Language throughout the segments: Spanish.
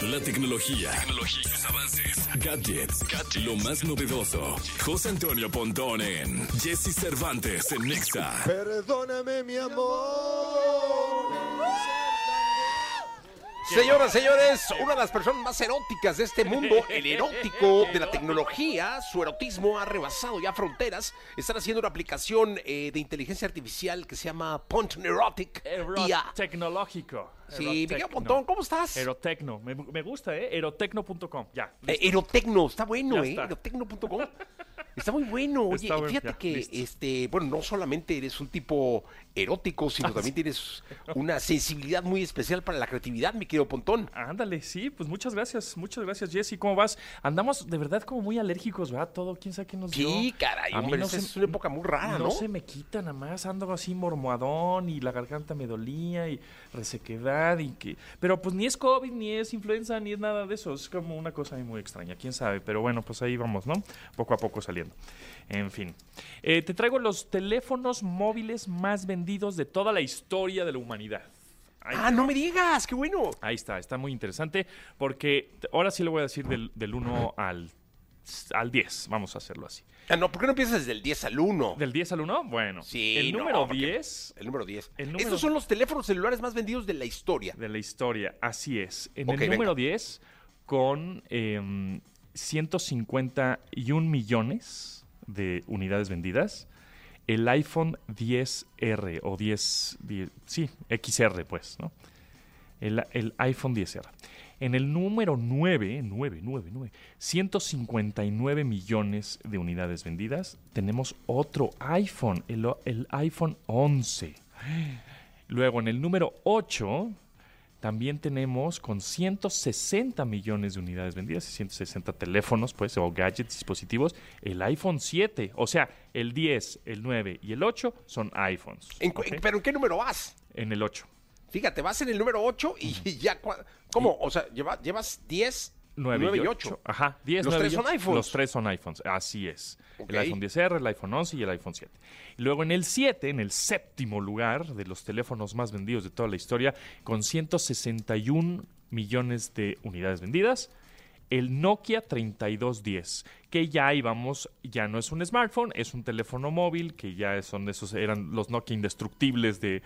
La tecnología, tecnología sus avances, gadgets, lo más novedoso. José Antonio Pontón en Jesse Cervantes en Nexa. Perdóname, mi amor. Señoras, señores, una de las personas más eróticas de este mundo, el erótico de la tecnología, su erotismo ha rebasado ya fronteras. Están haciendo una aplicación eh, de inteligencia artificial que se llama Pont Erotic IA. Tecnológico. Sí, Miguel. Pontón, ¿cómo estás? Erotecno. Me, me gusta, ¿eh? Erotecno.com. Ya. Eh, Erotecno, está bueno, Ya ¿eh? Erotecno.com. Está muy bueno. Oye, bueno, fíjate ya, que, listo. este, bueno, no solamente eres un tipo erótico, Ah, sino también tienes una sensibilidad muy especial para la creatividad, mi querido Pontón. Ándale, sí, pues muchas gracias, muchas gracias, Jesse. ¿Cómo vas? Andamos de verdad como muy alérgicos, ¿verdad? Todo, quién sabe qué nos dio. Sí, caray, A mí hombre, no se- es una época muy rara, ¿no? se me quita nada más, ando así mormoadón y la garganta me dolía y resequedad y que... Pero pues ni es COVID, ni es influenza, ni es nada de eso, es como una cosa ahí muy extraña, quién sabe, pero bueno, pues ahí vamos, ¿no? Poco a poco saliendo. En fin. Eh, te traigo los teléfonos móviles más vendidos de toda la historia de la humanidad. Ahí Ah, no me digas, qué bueno. Ahí está, está muy interesante porque ahora sí lo voy a decir del, del 1 al, al 10, vamos a hacerlo así. Ah, no, ¿por qué no empiezas desde el 10 al 1? ¿Del 10 al 1? Bueno, Sí, el no, número porque- 10 El número 10. El número- Estos son los teléfonos celulares más vendidos de la historia. de la historia, así es. En Ok, el número venga. 10, con em, 151 millones de unidades vendidas, el iPhone 10R o 10, 10 sí, XR pues, ¿no? El, el iPhone 10R. En el número 9, 9, 9, 9, 159 millones de unidades vendidas, tenemos otro iPhone, el, el iPhone 11. Luego en el número 8 también tenemos con 160 millones de unidades vendidas y 160 teléfonos, pues, o gadgets, dispositivos, el iPhone 7. O sea, el 10, el 9 y el 8 son iPhones. ¿En cu- ¿ok? ¿Pero en qué número vas? En el 8. Fíjate, vas en el número 8 y ya... ¿Cómo? O sea, lleva- llevas 10, 9, y 8. Ajá, 10, Los 9 tres y son 8. iPhones. Los tres son iPhones, así es. Ok. El iPhone 10R, el iPhone 11 y el iPhone 7. Y luego en el 7, en el séptimo lugar de los teléfonos más vendidos de toda la historia, con 161 millones de unidades vendidas, el Nokia 3210, que ya íbamos, ya no es un smartphone, es un teléfono móvil, que ya son esos, eran los Nokia indestructibles de,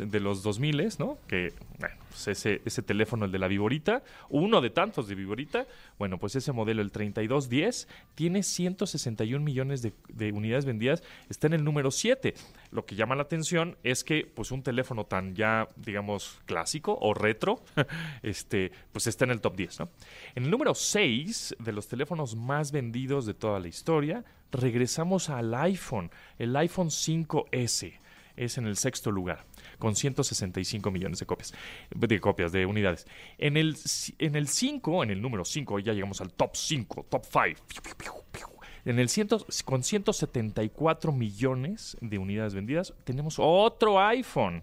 de los 2000, ¿no? Que, bueno, pues ese, ese teléfono, el de la Viborita, uno de tantos de Viborita, bueno, pues ese modelo, el 3210, tiene 161 millones de, de unidades vendidas, está en el número 7. Lo que llama la atención es que, pues, un teléfono tan ya, digamos, clásico o retro, este, pues está en el top 10, ¿no? En el número 6 de los teléfonos más vendidos de toda la historia, regresamos al iPhone, el iPhone 5S es en el sexto lugar, con 165 millones de copias, de copias, de unidades. En el, en el 5, en el número 5, ya llegamos al top 5, top 5. En el ciento, con 174 millones de unidades vendidas, tenemos otro iPhone,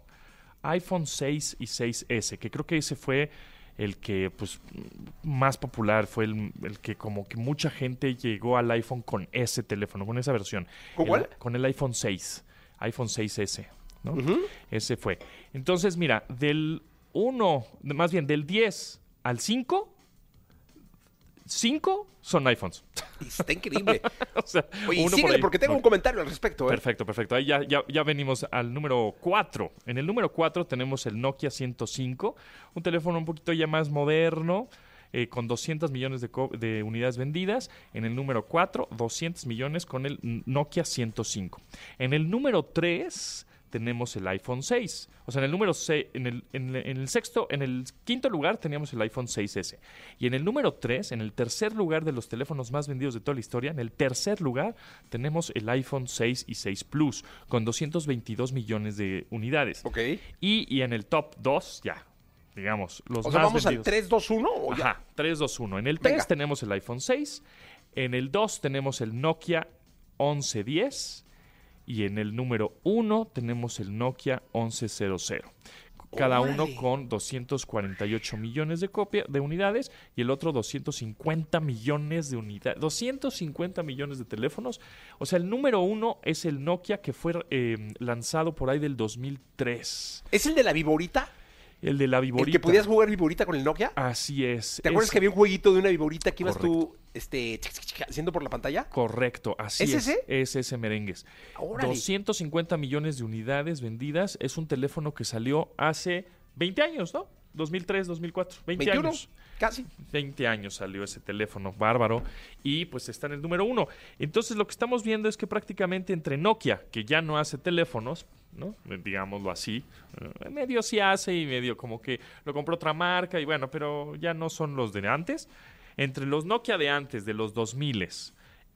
iPhone 6 y 6S, que creo que ese fue el que pues más popular fue el, el que como que mucha gente llegó al iPhone con ese teléfono, con esa versión. ¿Con El- cuál? con el iPhone 6, iPhone 6S, ¿no? Ese fue. Entonces, mira, del 1, más bien del 10 al 5, 5 son iPhones. Está increíble. o sea, Oye, uno por síguele ahí. porque tengo un comentario al respecto. ¿eh? Perfecto, perfecto. Ahí ya, ya, ya venimos al número 4. En el número 4 tenemos el Nokia 105, un teléfono un poquito ya más moderno, eh, con 200 millones de, de unidades vendidas. En el número 4, 200 millones con el Nokia 105. En el número 3 tenemos el iPhone 6. O sea, en el número 6, en el, en, el- en el sexto, en el quinto lugar teníamos el iPhone 6S. Y en el número 3, en el tercer lugar de los teléfonos más vendidos de toda la historia, en el tercer lugar tenemos el iPhone 6 y 6 Plus, con 222 millones de unidades. Ok. Y, y en el top 2, ya, digamos, los O sea, más vamos vendidos. al 3, 2, 1 o ya. Ajá, 3, 2, 1. En el 3 Venga. tenemos el iPhone 6. En el 2 tenemos el Nokia 1110. Y en el número 1 tenemos el Nokia 1100. Cada uno con 248 millones de copias de unidades y el otro 250 millones de unidades. 250 millones de teléfonos. O sea, el número uno es el Nokia que fue eh, lanzado por ahí del 2003. ¿Es el de la Viborita? El de la El viborita. que podías jugar viborita con el Nokia. Así es. ¿Te acuerdas que había un jueguito de una viborita que ibas Correcto. tú este, haciendo por la pantalla? Correcto, así ¿Es es. ese? Es ese merengues. Órale. 250 millones de unidades vendidas. Es un teléfono que salió hace 20 años, ¿no? 2003, 2004. 20 21, años. casi. 20 años salió ese teléfono bárbaro y pues está en el número uno. Entonces lo que estamos viendo es que prácticamente entre Nokia, que ya no hace teléfonos, ¿no? Eh, digámoslo así, eh, medio sí hace y medio como que lo compró otra marca y bueno, pero ya no son los de antes. Entre los Nokia de antes, de los 2000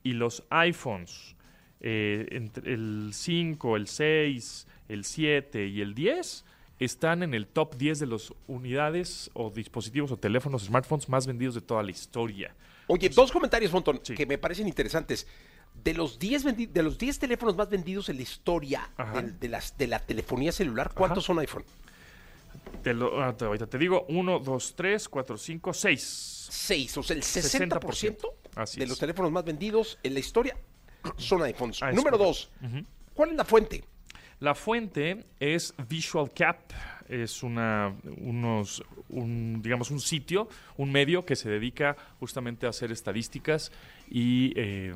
y los iPhones, eh, entre el 5, el 6, el 7 y el 10 están en el top 10 de las unidades o dispositivos o teléfonos, smartphones más vendidos de toda la historia. Oye, dos comentarios, Montón, Sí. que me parecen interesantes. De los 10 vendi- de los 10 teléfonos más vendidos en la historia Ajá. del- de, las, de la telefonía celular, ¿cuántos son iPhone? Te lo, ah, ahorita te digo, 1, 2, 3, 4, 5, 6. 6, o sea, el 60%, Así de es. los teléfonos más vendidos en la historia son iPhones. Ah, Número correcto. 2, ¿cuál es la fuente? La fuente es Visual Cap, es una, unos, un, digamos, un sitio, un medio que se dedica justamente a hacer estadísticas y eh,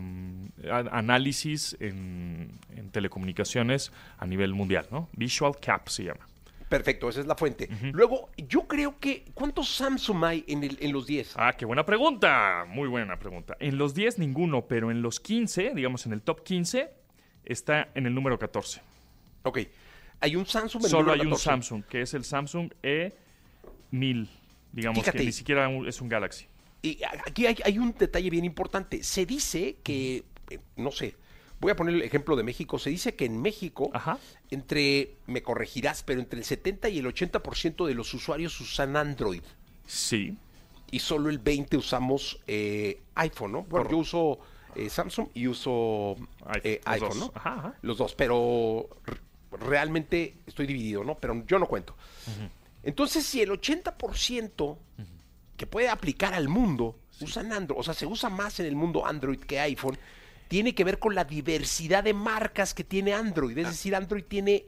análisis en, en telecomunicaciones a nivel mundial, ¿no? Visual Cap se llama. Perfecto, esa es la fuente. Luego, yo creo que, ¿cuántos Samsung hay en, el- en los 10? Ah, qué buena pregunta. Muy buena pregunta. En los 10 ninguno, pero en los 15, digamos en el top 15, está en el número 14. Ok, hay un Samsung el Solo hay un 14. Samsung, que es el Samsung E1000. Digamos Fíjate. que ni siquiera es un Galaxy. Y aquí hay, hay un detalle bien importante. Se dice que, eh, no sé, voy a poner el ejemplo de México. Se dice que en México, Ajá. entre, me corregirás, pero entre el 70 y el 80% de los usuarios usan Android. Sí. Y solo el 20 usamos eh, iPhone, ¿no? Bueno, yo uso eh, Samsung y uso iPhone, eh. ¿no? Ajá, ajá. Los dos, pero realmente estoy dividido, ¿no? Pero yo no cuento. Entonces, si el 80% que puede aplicar al mundo usan Android, o sea, se usa más en el mundo Android que iPhone, tiene que ver con la diversidad de marcas que tiene Android. Ah. Es decir, Android tiene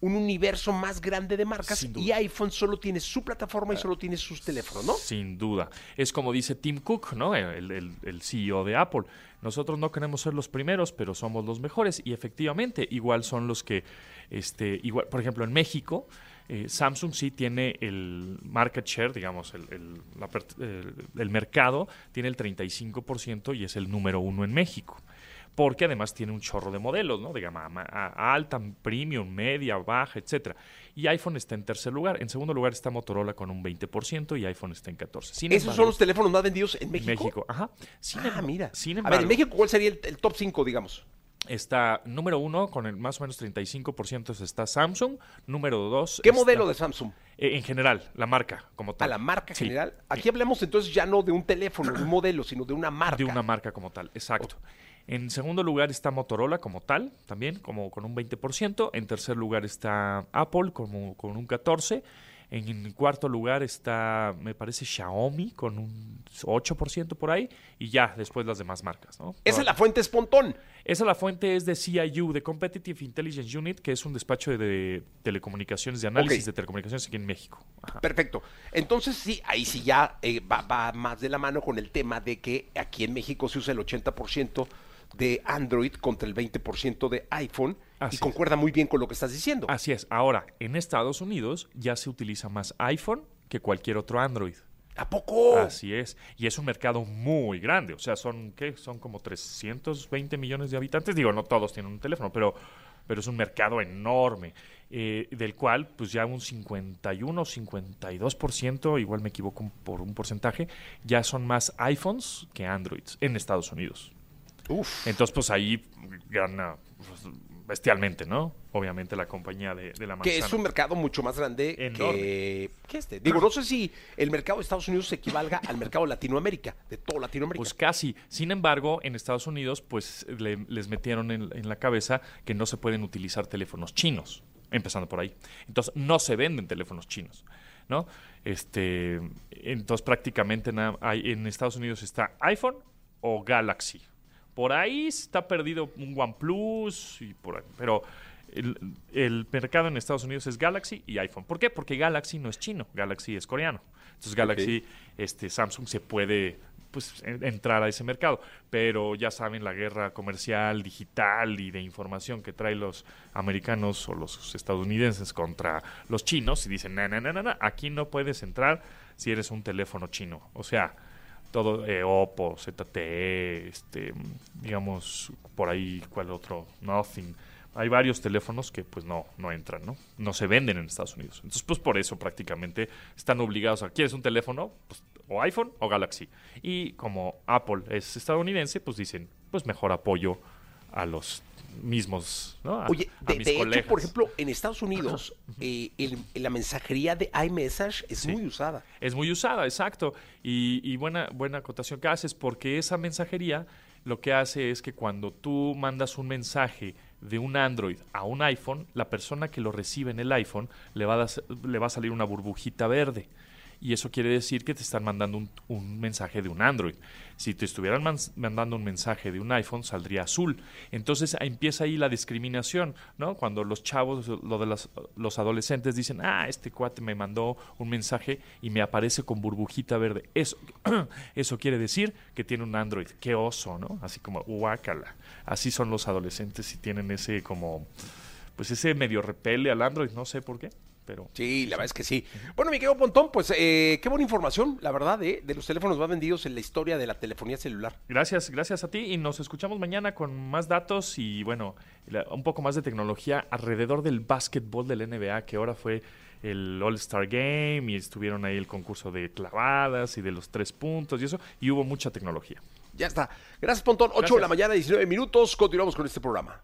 un universo más grande de marcas y iPhone solo tiene su plataforma y solo tiene sus teléfonos, ¿no? Sin duda. Es como dice Tim Cook, ¿no? El, el- el CEO de Apple. Nosotros no queremos ser los primeros, pero somos los mejores. Y efectivamente, igual son los que, este, igual, por ejemplo, en México, eh, Samsung sí tiene el market share, digamos, el, el- la el- el mercado, tiene el 35% y es el número uno en México. Porque además tiene un chorro de modelos, ¿no? De gama alta, premium, media, baja, etcétera. Y iPhone está en tercer lugar. En segundo lugar está Motorola con un 20% y iPhone está en 14%. Sin Esos son los teléfonos más vendidos en México. México. Ajá. Sin Ah, emba- mira. Sin a ver, en México, ¿cuál sería el, el top 5, digamos? Está número uno con el más o menos 35% está Samsung. Número dos. ¿Qué está- modelo de Samsung? eh, en general, la marca como A tal. la marca Sí, general. Aquí hablamos entonces ya no de un teléfono, de un modelo, sino de una marca. De una marca como tal, exacto. En segundo lugar está Motorola como tal, también como con un 20%. En tercer lugar está Apple como con un 14%. En cuarto lugar está, me parece, Xiaomi con un 8% por ahí. Y ya, después las demás marcas, ¿no? Esa es la fuente espontón. Esa la fuente es de CIU, de Competitive Intelligence Unit, que es un despacho de, telecomunicaciones, de análisis de telecomunicaciones aquí en México. Ajá. Perfecto. Entonces sí, ahí sí ya eh, va, va más de la mano con el tema de que aquí en México se usa el 80% de Android contra el 20% de iPhone Así y es. concuerda muy bien con lo que estás diciendo. Así es. Ahora, en Estados Unidos ya se utiliza más iPhone que cualquier otro Android. ¿A poco? Así es. Y es un mercado muy grande. O sea, son, ¿qué? Son como 320 millones de habitantes. Digo, no todos tienen un teléfono, pero, pero es un mercado enorme. eh, del cual, pues ya un 51 o 52%, igual me equivoco por un porcentaje, ya son más iPhones que Androids en Estados Unidos. Uf. Entonces, pues ahí gana pues, bestialmente, ¿no? Obviamente la compañía de, de la manzana. Que es un mercado mucho más grande que, que este. Digo, no sé si el mercado de Estados Unidos se equivalga al mercado de Latinoamérica, de todo Latinoamérica. Pues casi. Sin embargo, en Estados Unidos, pues le- les metieron en, en la cabeza que no se pueden utilizar teléfonos chinos, empezando por ahí. Entonces, no se venden teléfonos chinos, ¿no? Este, entonces, prácticamente nada- hay, en Estados Unidos está iPhone o Galaxy. Por ahí está perdido un OnePlus, y por ahí, pero El, el mercado en Estados Unidos es Galaxy y iPhone. ¿Por qué? Porque Galaxy no es chino, Galaxy es coreano. Entonces Galaxy, este, Samsung se puede pues en- entrar a ese mercado. Pero ya saben la guerra comercial, digital y de información que traen los americanos o los estadounidenses contra los chinos y dicen, no, no, no, no, no, aquí no puedes entrar si eres un teléfono chino. O sea, todo eh, Oppo, ZTE, este, digamos, por ahí, ¿cuál otro? Nothing. Hay varios teléfonos que pues no, no entran, ¿no? No se venden en Estados Unidos. Entonces, pues por eso prácticamente están obligados a, ¿quieres un teléfono? Pues, o iPhone o Galaxy. Y como Apple es estadounidense, pues dicen, pues mejor apoyo a los mismos, ¿no? A- Oye, a de, mis de hecho, por ejemplo, en Estados Unidos, eh, el- la mensajería de iMessage es Sí. muy usada. Es muy usada, exacto. Y, y buena, buena acotación que haces, porque esa mensajería lo que hace es que cuando tú mandas un mensaje de un Android a un iPhone, la persona que lo recibe en el iPhone le va a, das- le va a salir una burbujita verde. Y eso quiere decir que te están mandando un, un mensaje de un Android. Si te estuvieran mandando un mensaje de un iPhone, saldría azul. Entonces empieza ahí la discriminación, ¿no? Cuando los chavos, lo de las- los adolescentes dicen, ah, este cuate me mandó un mensaje y me aparece con burbujita verde. Eso, eso quiere decir que tiene un Android. Qué oso, ¿no? Así como, guácala. Así son los adolescentes y tienen ese como, pues ese medio repele al Android, no sé por qué, pero... Sí, la verdad es que sí. Bueno, mi querido Pontón, pues eh, qué buena información, la verdad, eh, de los teléfonos más vendidos en la historia de la telefonía celular. Gracias, gracias a ti y nos escuchamos mañana con más datos y bueno, la- un poco más de tecnología alrededor del básquetbol del NBA que ahora fue el All-Star Game y estuvieron ahí el concurso de clavadas y de los tres puntos y eso y hubo mucha tecnología. Ya está. Gracias, Pontón. 8 de la mañana, 19 minutos. Continuamos con este programa.